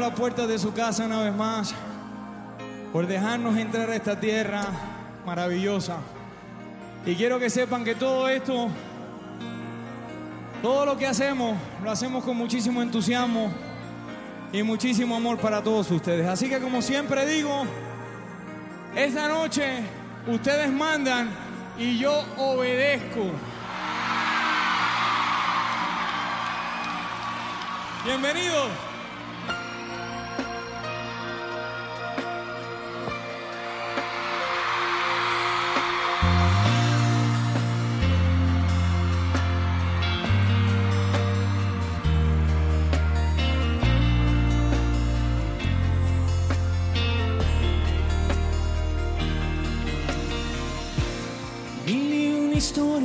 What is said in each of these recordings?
Abrirnos la puerta de su casa una vez más, por dejarnos entrar a esta tierra maravillosa. Y quiero que sepan que todo esto, todo lo que hacemos, lo hacemos con muchísimo entusiasmo y muchísimo amor para todos ustedes. Así que como siempre digo, esta noche ustedes mandan y yo obedezco. Bienvenidos.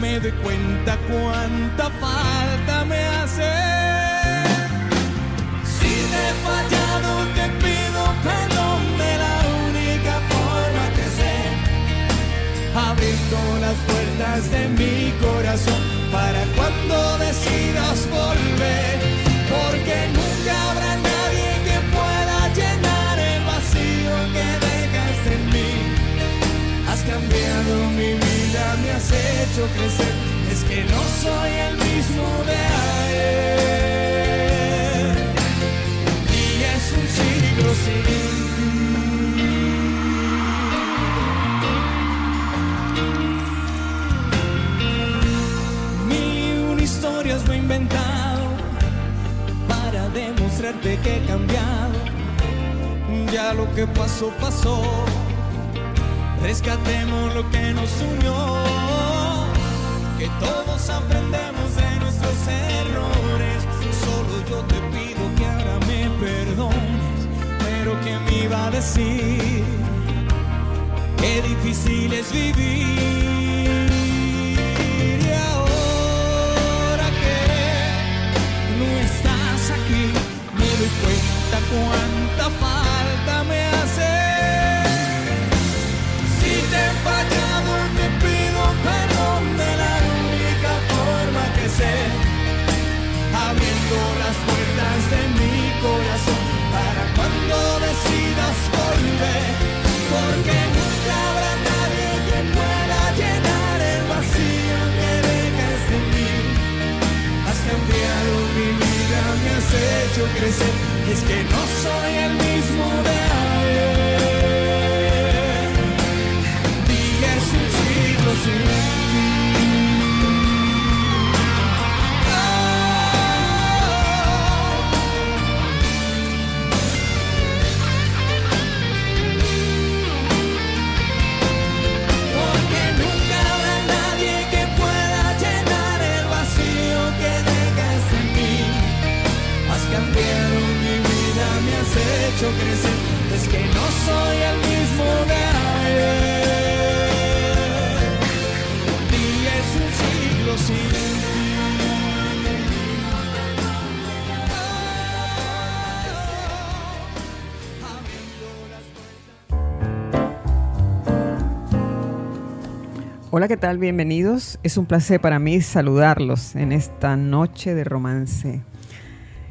Me doy cuenta cuánta falta me hace. Si te he fallado, te pido perdón de la única forma que sé. Abriendo las puertas de mi corazón para cuando decidas volver. Has hecho crecer. Es que no soy el mismo de ayer. Y es un siglo sin y una historias me he inventado para demostrarte que he cambiado. Ya lo que pasó, pasó rescatemos lo que nos unió, que todos aprendemos de nuestros errores. Solo yo te pido que ahora me perdones, pero que me iba a decir qué difícil es vivir. Hecho crecer. Es que no soy el mismo de Hola, ¿qué tal? Bienvenidos. Es un placer para mí saludarlos en esta noche de romance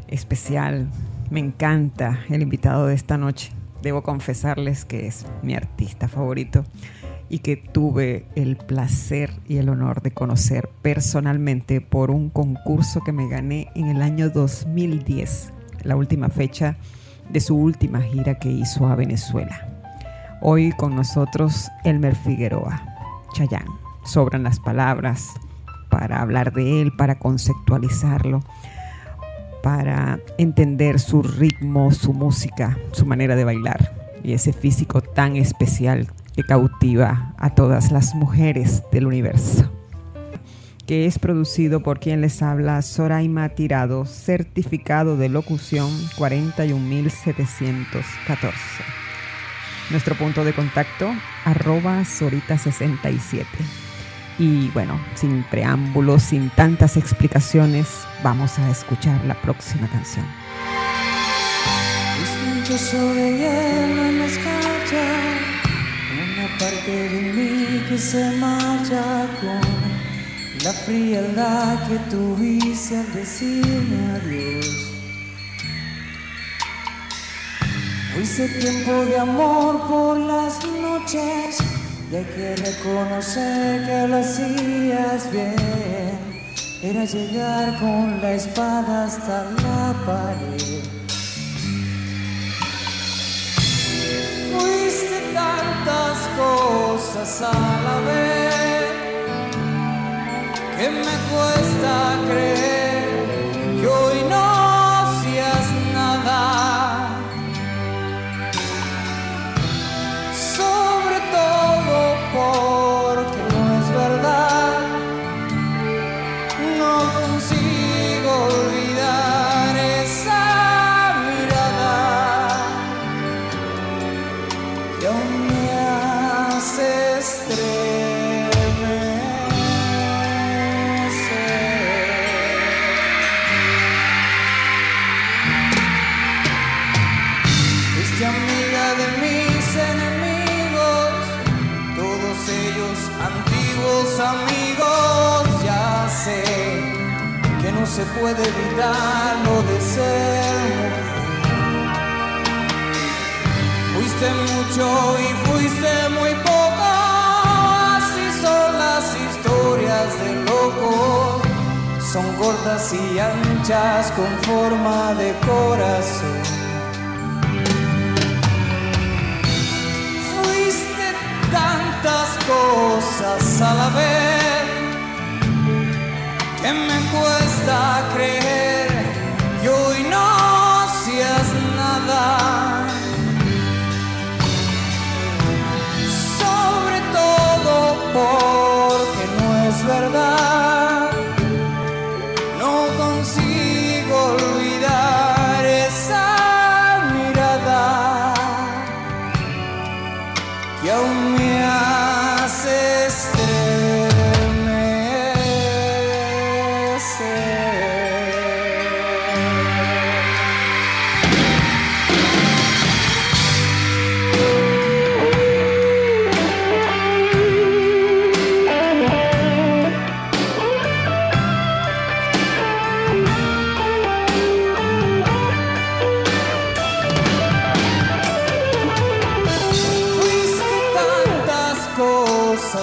especial. Me encanta el invitado de esta noche. debo confesarles que es mi artista favorito y que tuve el placer y el honor de conocer personalmente por un concurso que me gané en el año 2010, la última fecha de su última gira que hizo a Venezuela. Hoy con nosotros Elmer Figueroa, Chayán. Sobran las palabras para hablar de él, para conceptualizarlo, para entender su ritmo, su música, su manera de bailar y ese físico tan especial que cautiva a todas las mujeres del universo. Que es producido por quien les habla Soraima Tirado, certificado de locución 41714. Nuestro punto de contacto, arroba Sorita67. Y bueno, sin preámbulos, sin tantas explicaciones, vamos a escuchar la próxima canción. una parte de mí que se marcha con la frialdad que tuviste al decirme adiós. Fuiste tiempo de amor por las noches, y que reconocer que lo hacías bien. Era llegar con la espada hasta la pared. Fuiste tantas cosas a la vez que me cuesta creer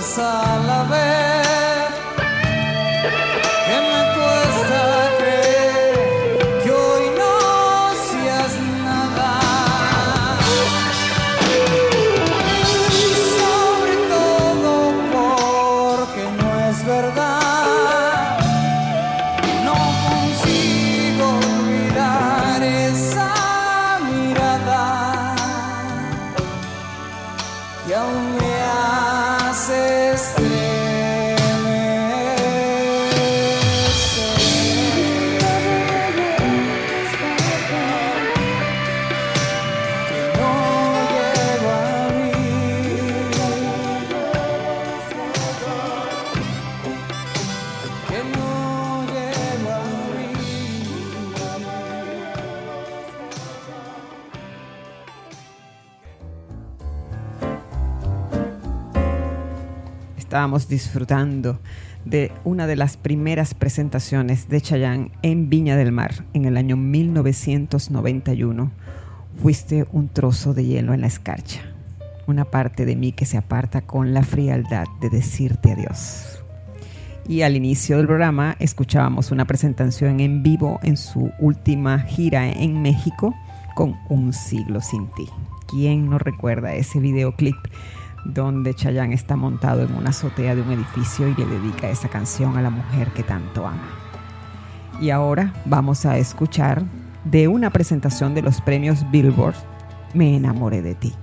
vez disfrutando de una de las primeras presentaciones de Chayanne en Viña del Mar en el año 1991. Fuiste un trozo de hielo en la escarcha, una parte de mí que se aparta con la frialdad de decirte adiós. Y al inicio del programa escuchábamos una presentación en vivo en su última gira en México con Un siglo sin ti. ¿Quién no recuerda ese videoclip donde Chayanne está montado en una azotea de un edificio y le dedica esa canción a la mujer que tanto ama? Y ahora vamos a escuchar de una presentación de los premios Billboard, Me enamoré de ti.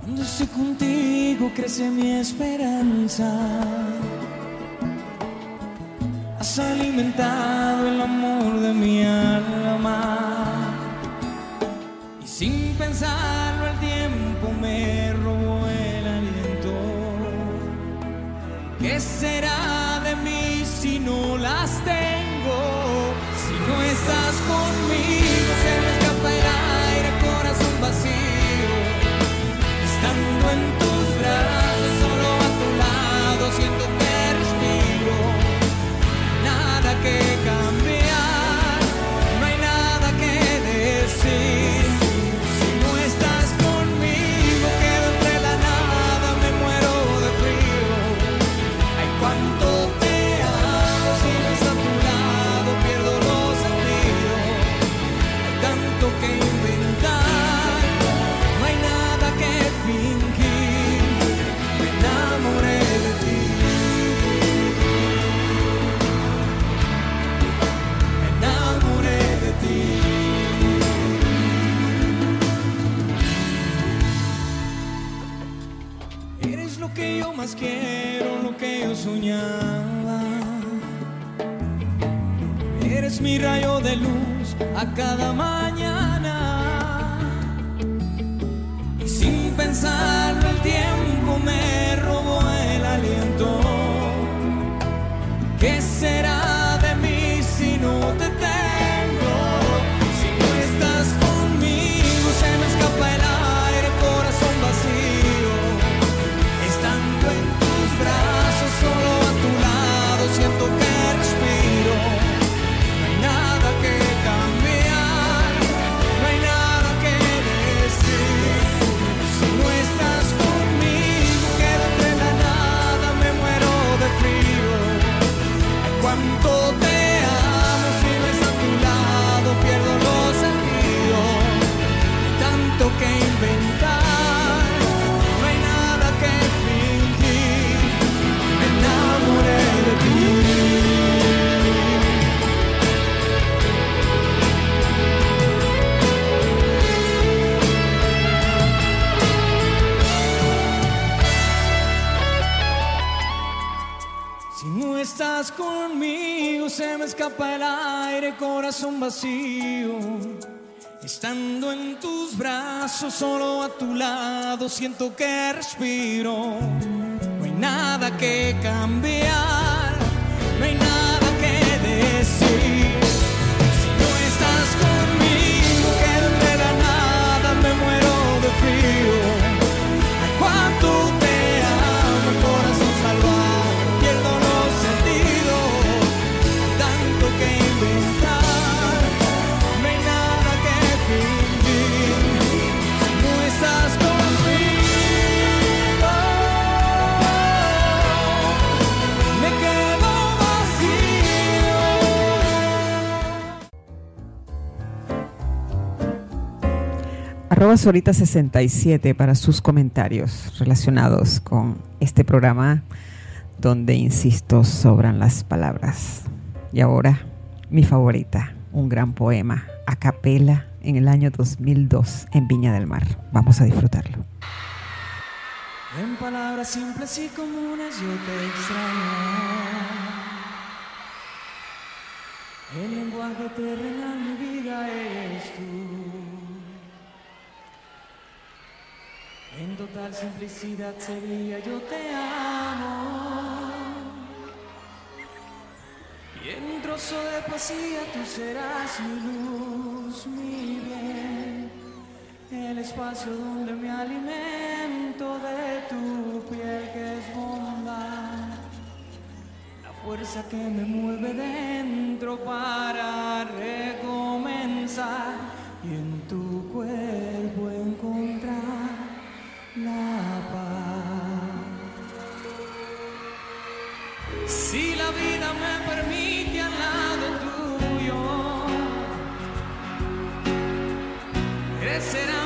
Cuando estoy contigo crece mi esperanza. Has alimentado el amor de mi alma. Y sin pensarlo ¿Qué será que yo más quiero, lo que yo soñaba. Eres mi rayo de luz a cada mañana. Y sin pensarlo el tiempo me robó siento que respiro. No hay nada que cambiar, Arroba Sorita67 para sus comentarios relacionados con este programa donde, insisto, sobran las palabras. Y ahora, mi favorita, un gran poema a capela en el año 2002 en Viña del Mar. Vamos a disfrutarlo. En palabras simples y comunes yo te extraño. El lenguaje terrenal, mi vida eres tú. En total simplicidad sería yo te amo. Y en trozo de poesía tú serás mi luz, mi bien. El espacio donde me alimento de tu piel que es bondad. La fuerza que me mueve dentro para recomenzar. la vida me permite al lado tuyo. Crecerá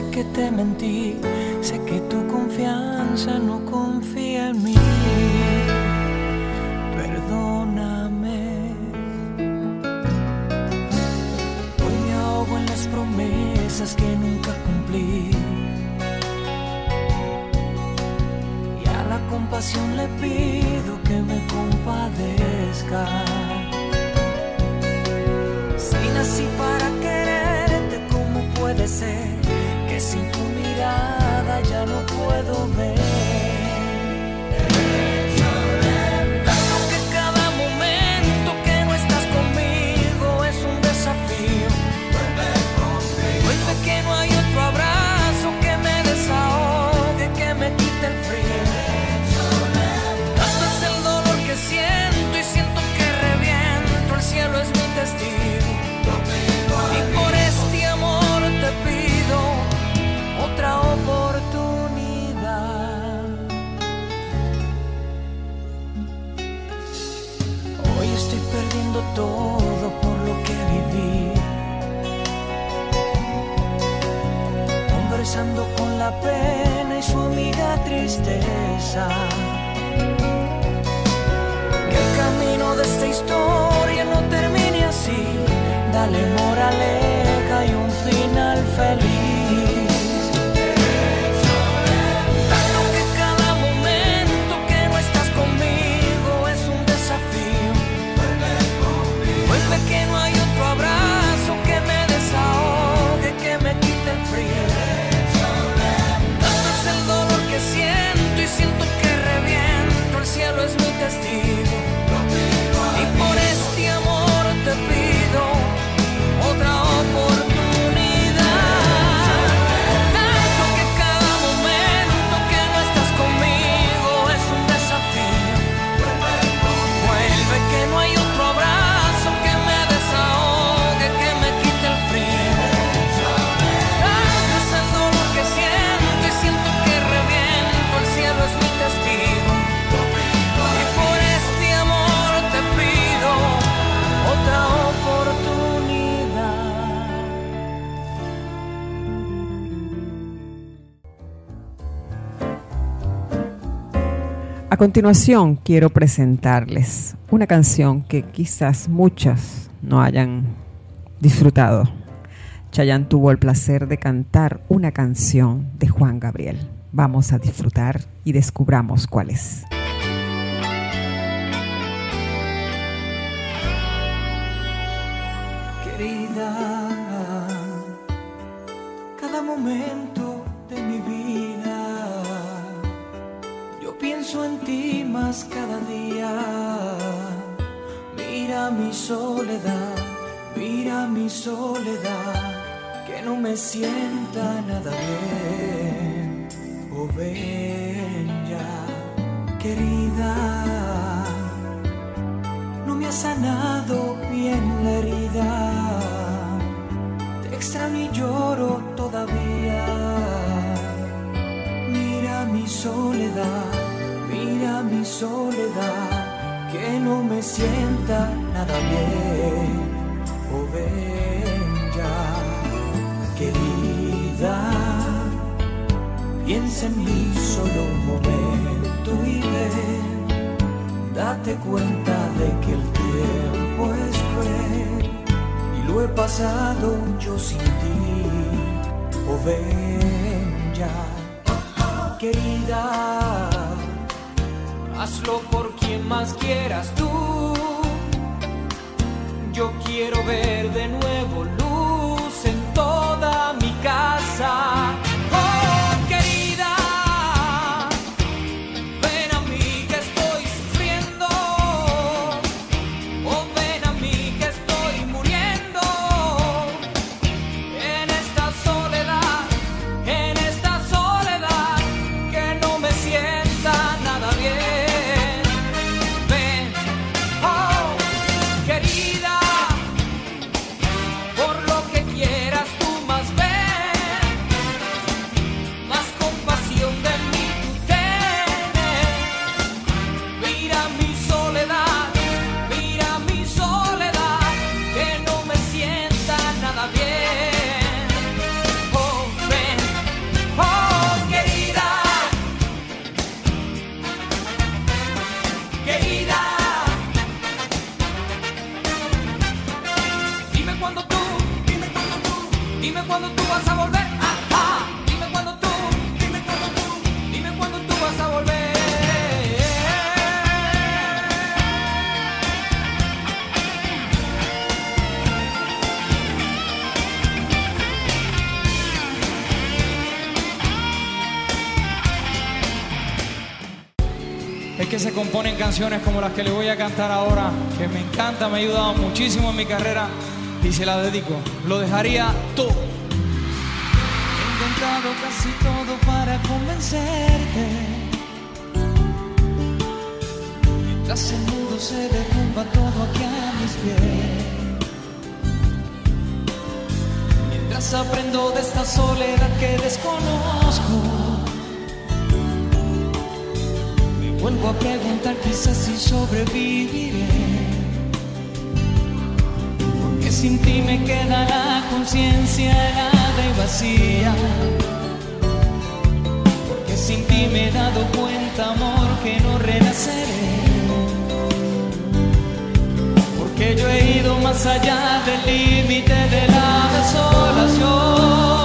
sé que te mentí, sé que tu confianza no confía en mí. Perdóname. Hoy me ahogo en las promesas que nunca cumplí. Y a la compasión le pido que me compadezca. Sin así para quererte, ¿cómo puede ser? sin tu mirada ya no puedo ver. Danzando con la pena y su amiga tristeza. Que el camino de esta historia no termine así, dale moraleja y un final feliz. Continuación quiero presentarles una canción que quizás muchas no hayan disfrutado. Chayanne tuvo el placer de cantar una canción de Juan Gabriel. Vamos a disfrutar y descubramos cuál es. Soledad, mira mi soledad, que no me sienta nada bien. Oh, ven querida no me ha sanado bien la herida. Te extraño y lloro todavía. Mira mi soledad, mira mi soledad, que no me sienta nada bien. Oh, ven ya, querida. Piensa en mí solo un momento y ven. Date cuenta de que el tiempo es cruel y lo he pasado yo sin ti. Oh, ven ya, querida, hazlo por quien más quieras tú. Yo quiero ver de nuevo luz en toda mi casa. Canciones como las que le voy a cantar ahora, que me encanta, me ha ayudado muchísimo en mi carrera y se la dedico. Lo dejaría todo. He intentado casi todo para convencerte. Mientras el mundo se derrumba todo aquí a mis pies. Mientras aprendo de esta soledad que desconozco. Vuelvo a preguntar quizás si sobreviviré. Porque sin ti me quedará conciencia helada y vacía. Porque sin ti me he dado cuenta, amor, que no renaceré. Porque yo he ido más allá del límite de la desolación.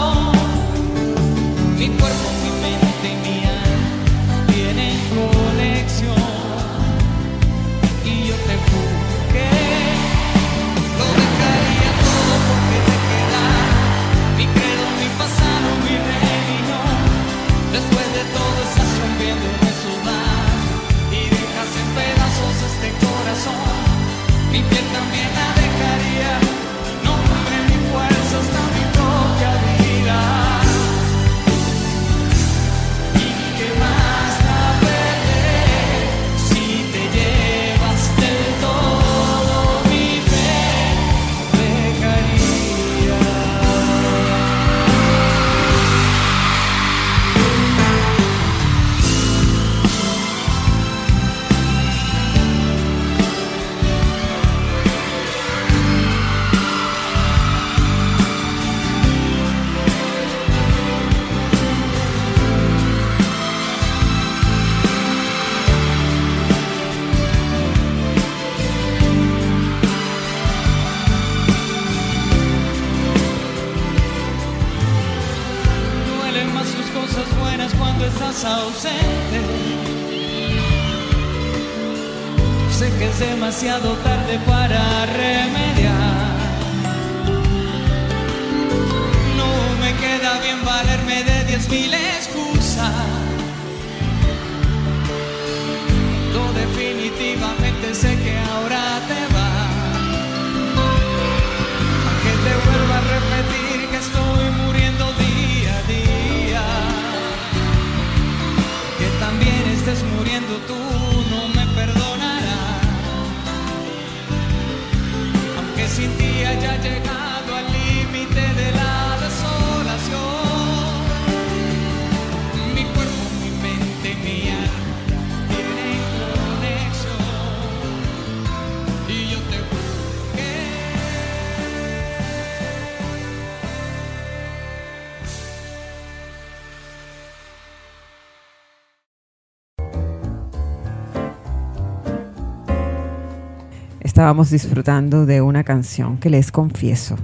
Estábamos disfrutando de una canción que les confieso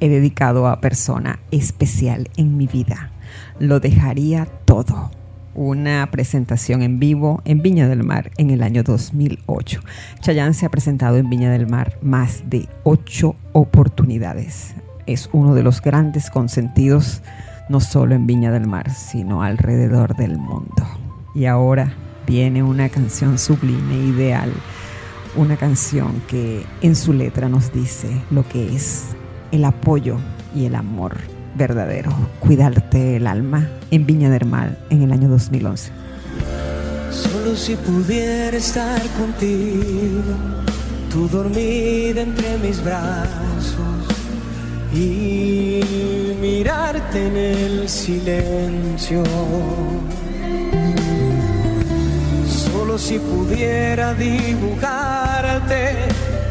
he dedicado a persona especial en mi vida. Lo dejaría todo. Una presentación en vivo en Viña del Mar en el año 2008. Chayanne se ha presentado en Viña del Mar más de ocho oportunidades. Es uno de los grandes consentidos, no solo en Viña del Mar, sino alrededor del mundo. Y ahora viene una canción sublime, ideal, una canción que en su letra nos dice lo que es el apoyo y el amor verdadero, cuidarte el alma en Viña del Mar en el año 2011. Solo si pudiera estar contigo, tú dormida entre mis brazos y mirarte en el silencio. Solo si pudiera dibujarte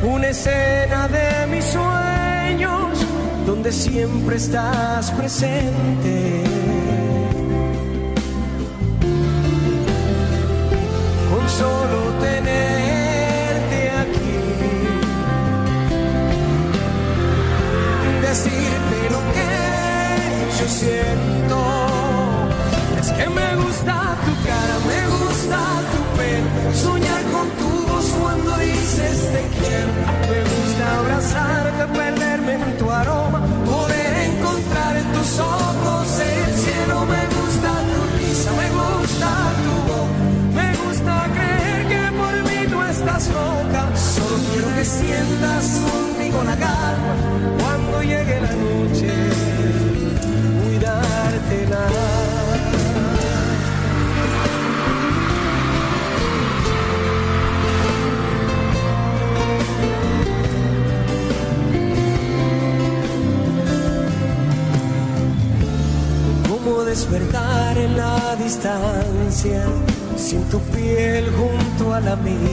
una escena de mis sueños donde siempre estás presente. con solo tenerte aquí. Decirte lo que yo siento. Es que me gusta tu cara, me gusta tu pelo. Soñar con tu voz cuando dices te quiero. Me gusta abrazarte, perderme en tu aroma. Poder encontrar en tus ojos el cielo. Me gusta junto a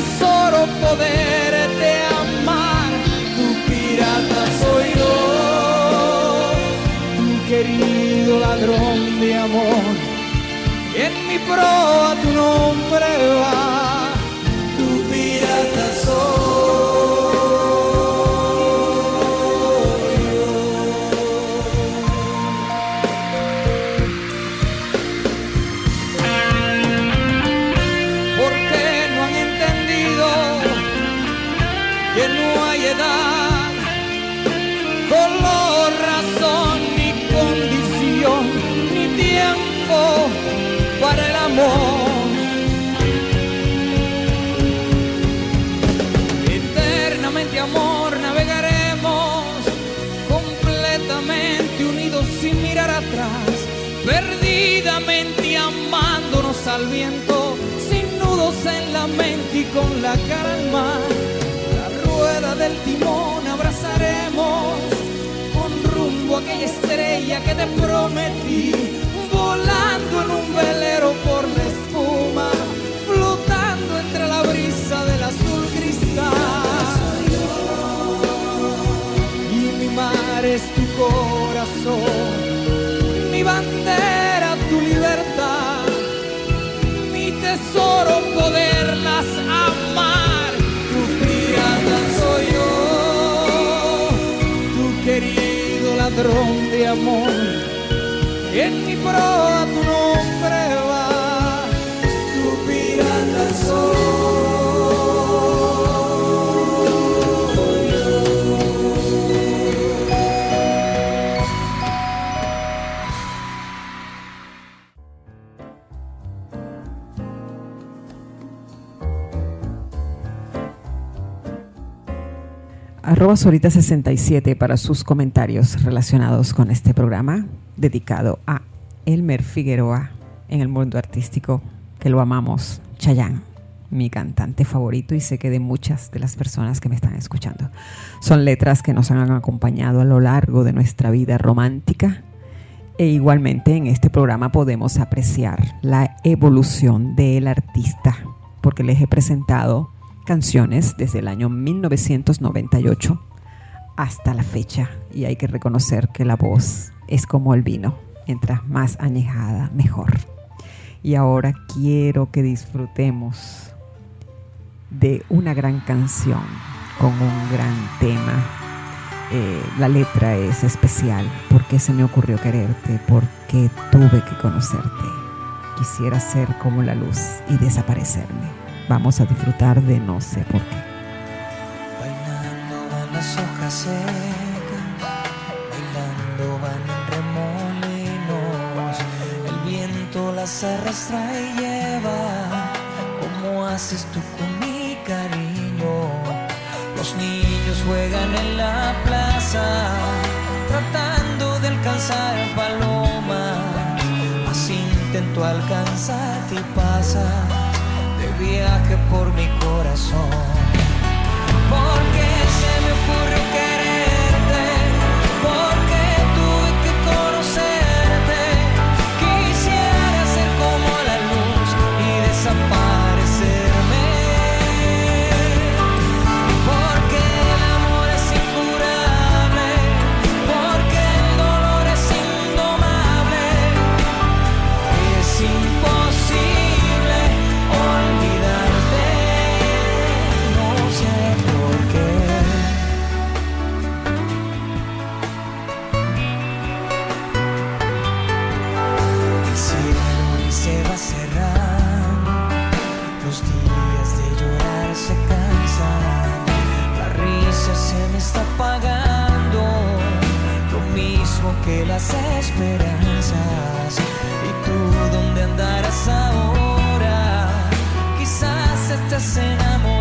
tesoro poderte amar, tu pirata soy yo, tu querido ladrón de amor. En mi proa tu nombre va, al viento, sin nudos en la mente y con la cara al mar. La rueda del timón abrazaremos con rumbo a aquella estrella que te prometí, volando en un velero por la espuma, flotando entre la brisa del azul cristal. Y mi mar es tu corazón, mi bandera, tesoro poderlas amar. Tu pirata soy yo, tu querido ladrón de amor. En mi proa Arroba Sorita67 para sus comentarios relacionados con este programa dedicado a Elmer Figueroa en el mundo artístico, que lo amamos, Chayán, mi cantante favorito y sé que de muchas de las personas que me están escuchando. Son letras que nos han acompañado a lo largo de nuestra vida romántica e igualmente en este programa podemos apreciar la evolución del artista, porque les he presentado canciones desde el año 1998 hasta la fecha y hay que reconocer que la voz es como el vino, mientras más añejada, mejor. Y ahora quiero que disfrutemos de una gran canción con un gran tema. Eh, la letra es especial porque se me ocurrió quererte, porque tuve que conocerte. Quisiera ser como la luz y desaparecerme vamos a disfrutar de no sé por qué. Bailando van las hojas secas, bailando van remolinos, el viento las arrastra y lleva, como haces tú con mi cariño. Los niños juegan en la plaza, tratando de alcanzar palomas, así intento alcanzar y pasa viaje por mi corazón. Porque se me ocurre que las esperanzas. ¿Y tú dónde andarás ahora? Quizás estés enamorado.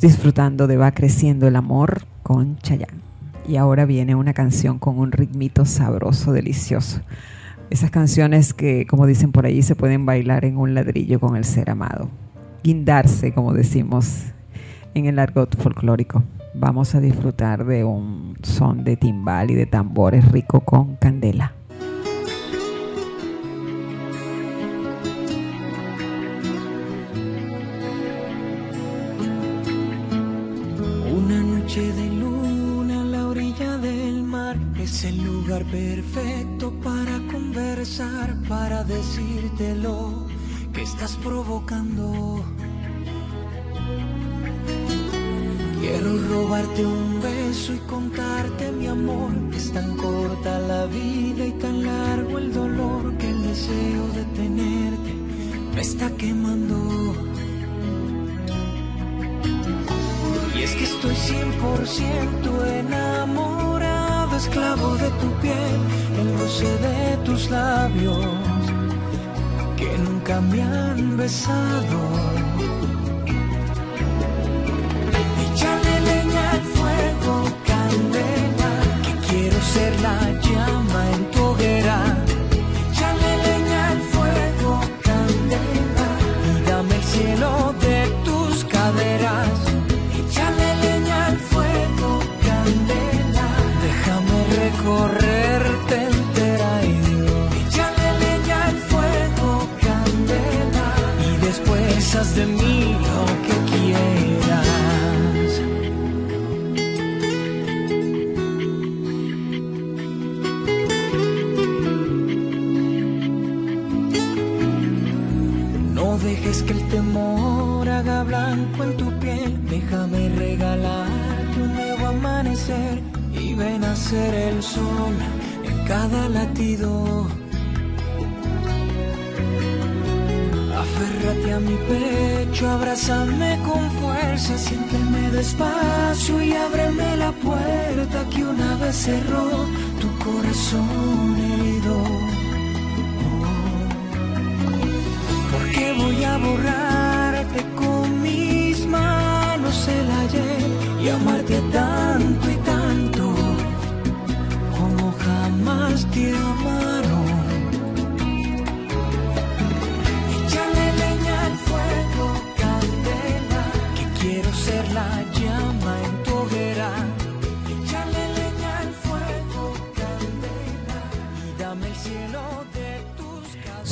Disfrutando de Va Creciendo el Amor con Chayanne. Y ahora viene una canción con un ritmito sabroso, delicioso. Esas canciones que, como dicen por ahí, se pueden bailar en un ladrillo con el ser amado. Guindarse, como decimos en el argot folclórico. Vamos a disfrutar de un son de timbal y de tambores rico con candela. Conversar, para decirte lo que estás provocando. Quiero robarte un beso y contarte mi amor. Es tan corta la vida y tan largo el dolor que el deseo de tenerte me está quemando. Y es que estoy 100% enamorado, esclavo de tu piel, el roce de tus labios nunca me han besado. Échale leña al fuego, candela, que quiero ser la llama en tu ser el sol en cada latido. Aférrate a mi pecho, abrázame con fuerza, siénteme despacio y ábreme la puerta que una vez cerró tu corazón herido. Porque voy a borrarte con mis manos el ayer y amarte tanto y tanto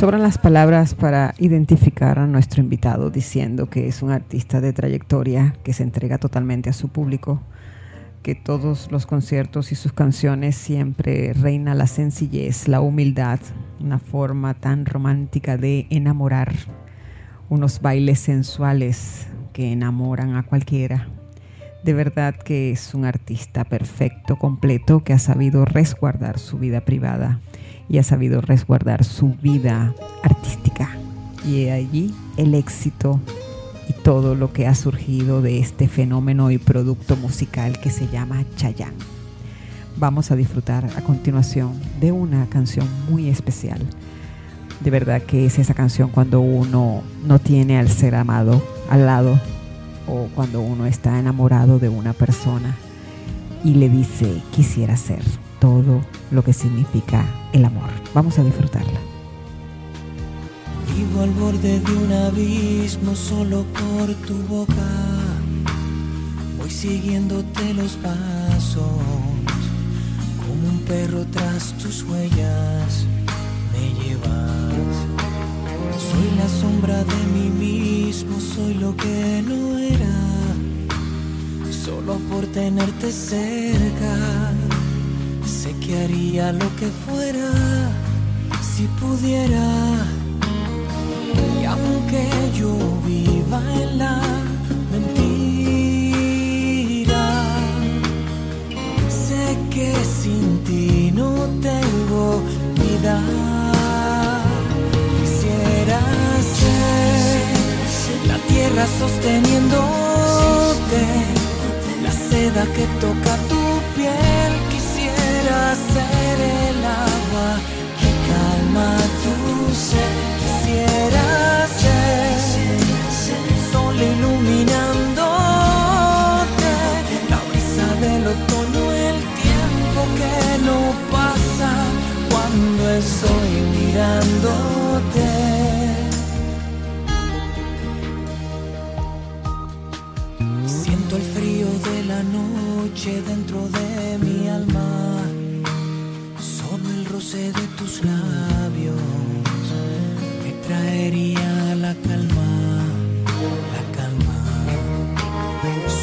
Sobran las palabras para identificar a nuestro invitado diciendo que es un artista de trayectoria que se entrega totalmente a su público, que todos los conciertos y sus canciones siempre reina la sencillez, la humildad, una forma tan romántica de enamorar, unos bailes sensuales que enamoran a cualquiera. De verdad que es un artista perfecto, completo, que ha sabido resguardar su vida privada y ha sabido resguardar su vida artística. Y allí el éxito y todo lo que ha surgido de este fenómeno y producto musical que se llama Chayanne. Vamos a disfrutar a continuación de una canción muy especial. De verdad que es esa canción cuando uno no tiene al ser amado al lado o cuando uno está enamorado de una persona y le dice quisiera ser todo lo que significa el amor. Vamos a disfrutarla. Vivo al borde de un abismo solo por tu boca. Voy siguiéndote los pasos, como un perro tras tus huellas me llevas. Soy la sombra de mí mismo, soy lo que no era, solo por tenerte cerca. Sé que haría lo que fuera si pudiera. Y aunque yo viva en la mentira, sé que sin ti no tengo vida. Quisiera ser la tierra sosteniéndote, la seda que toca tu piel ser el agua que calma tu sed. Quisiera ser sol iluminándote, la brisa del otoño, el tiempo que no pasa cuando estoy mirándote. Siento el frío de la noche dentro de mi alma de tus labios me traería la calma, la calma.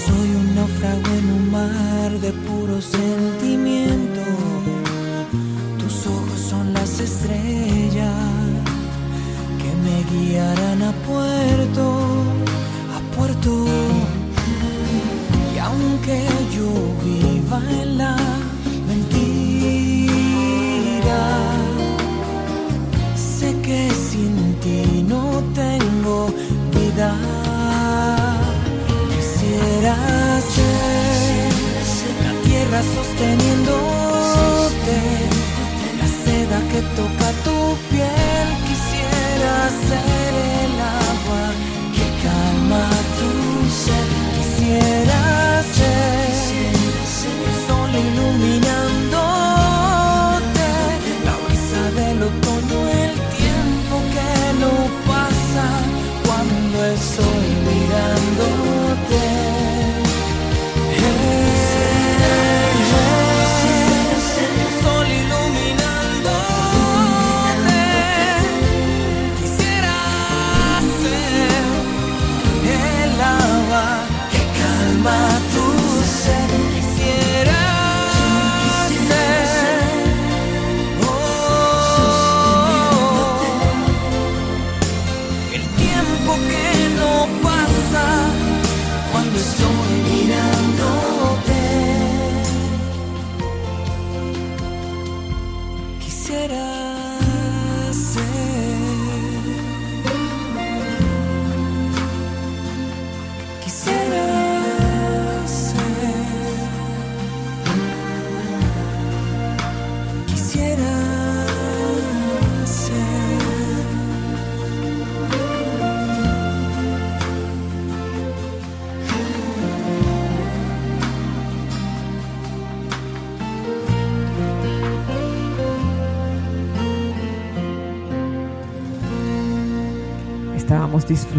Soy un náufrago en un mar de puro sentimiento. Tus ojos son las estrellas que me guiarán a puerto, a puerto. Y aunque yo viva en la ti no tengo vida. Quisiera ser la tierra sosteniéndote, la seda que toca tu piel.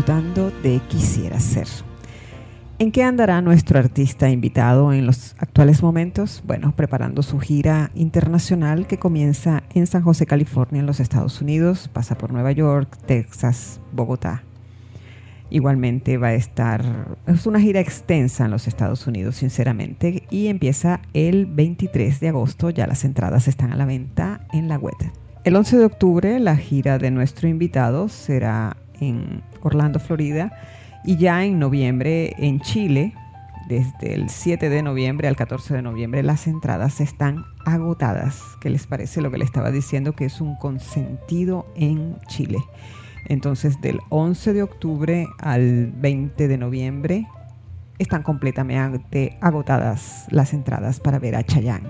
De Quisiera ser. ¿En qué andará nuestro artista invitado en los actuales momentos? Bueno, preparando su gira internacional que comienza en San José, California, en los Estados Unidos, pasa por Nueva York, Texas, Bogotá. Igualmente va a estar, es una gira extensa en los Estados Unidos, sinceramente, y empieza el 23 de agosto, ya las entradas están a la venta en la web. El 11 de octubre la gira de nuestro invitado será en Orlando, Florida, y ya en noviembre en Chile, desde el 7 de noviembre al 14 de noviembre, las entradas están agotadas. ¿Qué les parece lo que le estaba diciendo? Que es un consentido en Chile. Entonces, del 11 de octubre al 20 de noviembre están completamente agotadas las entradas para ver a Chayanne,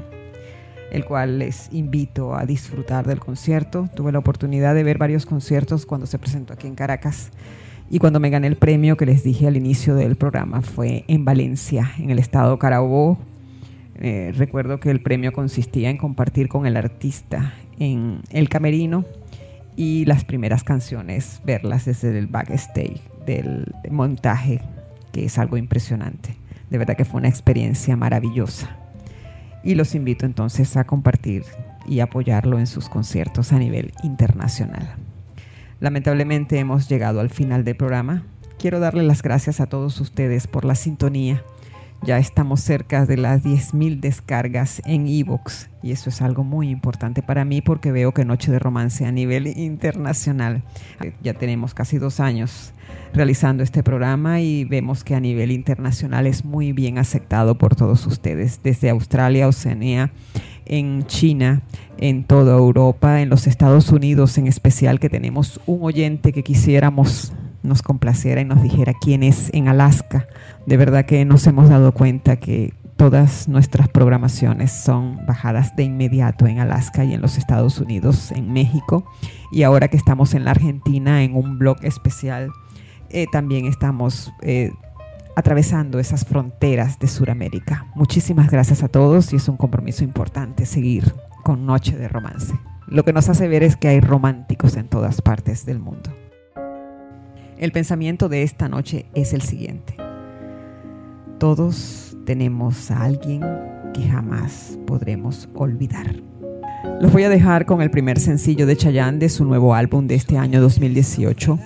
el cual les invito a disfrutar del concierto. Tuve la oportunidad de ver varios conciertos cuando se presentó aquí en Caracas y cuando me gané el premio que les dije al inicio del programa fue en Valencia, en el estado Carabobo. Eh, recuerdo que el premio consistía en compartir con el artista en el camerino y las primeras canciones, verlas desde el backstage del montaje, que es algo impresionante. De verdad que fue una experiencia maravillosa. Y los invito entonces a compartir y apoyarlo en sus conciertos a nivel internacional. Lamentablemente hemos llegado al final del programa. Quiero darle las gracias a todos ustedes por la sintonía. Ya estamos cerca de las 10.000 descargas en Evox y eso es algo muy importante para mí porque veo que Noche de Romance a nivel internacional, ya tenemos casi dos años realizando este programa y vemos que a nivel internacional es muy bien aceptado por todos ustedes, desde Australia, Oceanía, en China, en toda Europa, en los Estados Unidos en especial, que tenemos un oyente que quisiéramos nos complaciera y nos dijera quién es en Alaska. De verdad que nos hemos dado cuenta que todas nuestras programaciones son bajadas de inmediato en Alaska y en los Estados Unidos, en México. Y ahora que estamos en la Argentina, en un blog especial, eh, también estamos eh, atravesando esas fronteras de Sudamérica. Muchísimas gracias a todos y es un compromiso importante seguir con Noche de Romance. Lo que nos hace ver es que hay románticos en todas partes del mundo. El pensamiento de esta noche es el siguiente. Todos tenemos a alguien que jamás podremos olvidar. Los voy a dejar con el primer sencillo de Chayanne de su nuevo álbum de este año 2018.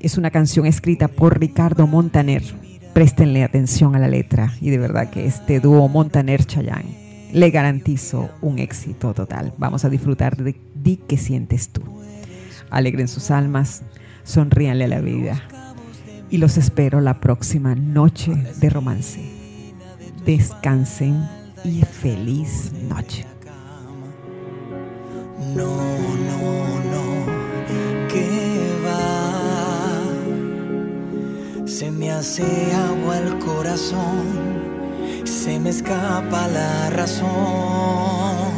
Es una canción escrita por Ricardo Montaner. Préstenle atención a la letra y de verdad que este dúo Montaner-Chayanne le garantizo un éxito total. Vamos a disfrutar de Di que sientes tú. Alegren sus almas, sonríanle a la vida y los espero la próxima noche de romance. Descansen y feliz noche. No, no, no, que va. Se me hace agua el corazón, se me escapa la razón.